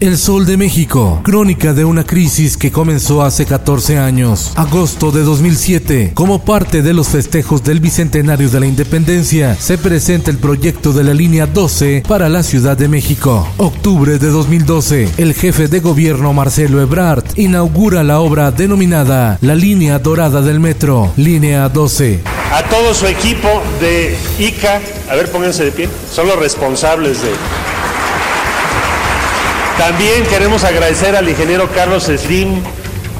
El Sol de México, crónica de una crisis que comenzó hace 14 años, agosto de 2007. Como parte de los festejos del Bicentenario de la Independencia, se presenta el proyecto de la línea 12 para la Ciudad de México. Octubre de 2012, el jefe de gobierno Marcelo Ebrard inaugura la obra denominada la línea dorada del metro, línea 12. A todo su equipo de ICA, a ver, pónganse de pie, son los responsables de también queremos agradecer al ingeniero Carlos Slim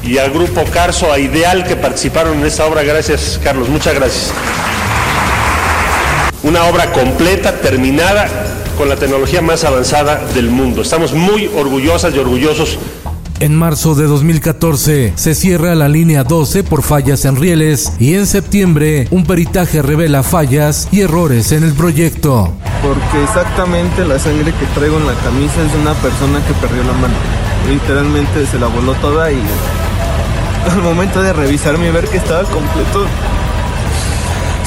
y al grupo Carso, a Ideal, que participaron en esta obra. Gracias, Carlos. Muchas gracias. Una obra completa, terminada, con la tecnología más avanzada del mundo. Estamos muy orgullosas y orgullosos en marzo de 2014 se cierra la línea 12 por fallas en rieles y en septiembre un peritaje revela fallas y errores en el proyecto. Porque exactamente la sangre que traigo en la camisa es de una persona que perdió la mano. Literalmente se la voló toda y al momento de revisarme y ver que estaba completo,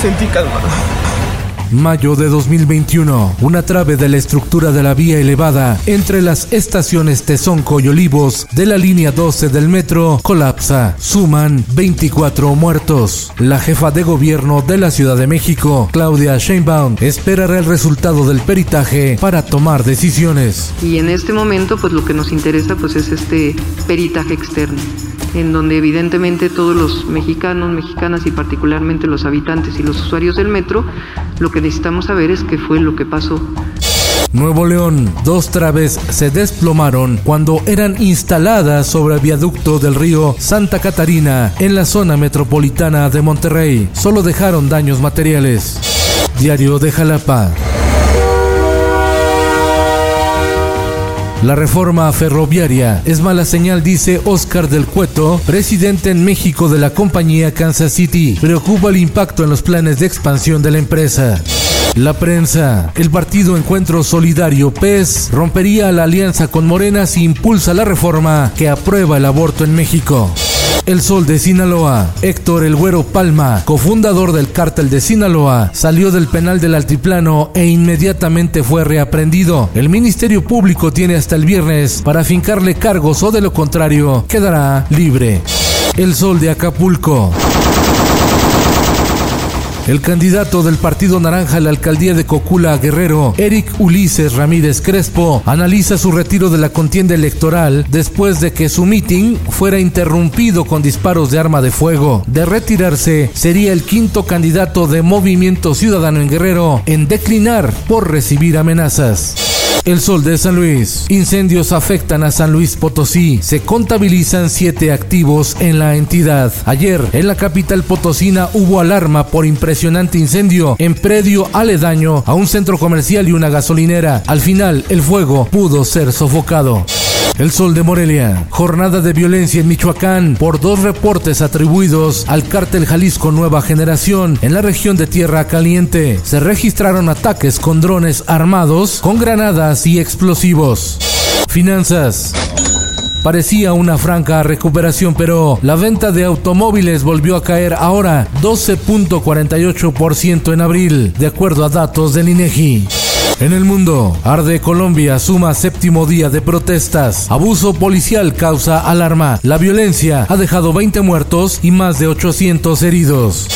sentí calma. Mayo de 2021, una trave de la estructura de la vía elevada entre las estaciones Tezonco y Olivos de la línea 12 del metro colapsa. Suman 24 muertos. La jefa de gobierno de la Ciudad de México, Claudia Sheinbaum, esperará el resultado del peritaje para tomar decisiones. Y en este momento, pues lo que nos interesa pues es este peritaje externo en donde evidentemente todos los mexicanos, mexicanas y particularmente los habitantes y los usuarios del metro, lo que necesitamos saber es qué fue lo que pasó. Nuevo León, dos traves se desplomaron cuando eran instaladas sobre el viaducto del río Santa Catarina en la zona metropolitana de Monterrey. Solo dejaron daños materiales. Diario de Jalapa. La reforma ferroviaria es mala señal, dice Oscar del Cueto, presidente en México de la compañía Kansas City. Preocupa el impacto en los planes de expansión de la empresa. La prensa. El partido Encuentro Solidario PES rompería la alianza con Morena si impulsa la reforma que aprueba el aborto en México. El Sol de Sinaloa. Héctor El Güero Palma, cofundador del cártel de Sinaloa, salió del penal del Altiplano e inmediatamente fue reaprendido. El Ministerio Público tiene hasta el viernes para fincarle cargos o de lo contrario quedará libre. El Sol de Acapulco. El candidato del Partido Naranja a la alcaldía de Cocula Guerrero, Eric Ulises Ramírez Crespo, analiza su retiro de la contienda electoral después de que su mitin fuera interrumpido con disparos de arma de fuego. De retirarse, sería el quinto candidato de Movimiento Ciudadano en Guerrero en declinar por recibir amenazas. El Sol de San Luis. Incendios afectan a San Luis Potosí. Se contabilizan siete activos en la entidad. Ayer, en la capital potosina, hubo alarma por impresionante incendio en predio aledaño a un centro comercial y una gasolinera. Al final, el fuego pudo ser sofocado. El Sol de Morelia. Jornada de violencia en Michoacán por dos reportes atribuidos al cártel Jalisco Nueva Generación en la región de Tierra Caliente. Se registraron ataques con drones armados, con granadas y explosivos. Finanzas. Parecía una franca recuperación, pero la venta de automóviles volvió a caer ahora 12.48% en abril, de acuerdo a datos del INEGI. En el mundo, arde Colombia, suma séptimo día de protestas. Abuso policial causa alarma. La violencia ha dejado 20 muertos y más de 800 heridos.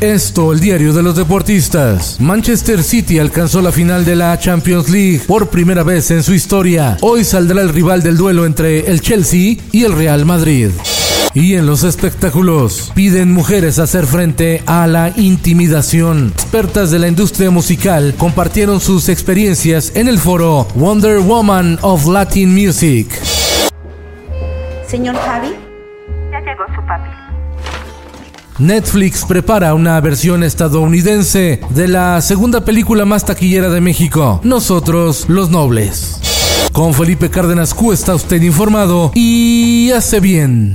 Esto, el diario de los deportistas. Manchester City alcanzó la final de la Champions League por primera vez en su historia. Hoy saldrá el rival del duelo entre el Chelsea y el Real Madrid. Y en los espectáculos, piden mujeres hacer frente a la intimidación. Expertas de la industria musical compartieron sus experiencias en el foro Wonder Woman of Latin Music. Señor Javi, ya llegó su papi. Netflix prepara una versión estadounidense de la segunda película más taquillera de México, Nosotros los Nobles. Con Felipe Cárdenas Q está usted informado y hace bien.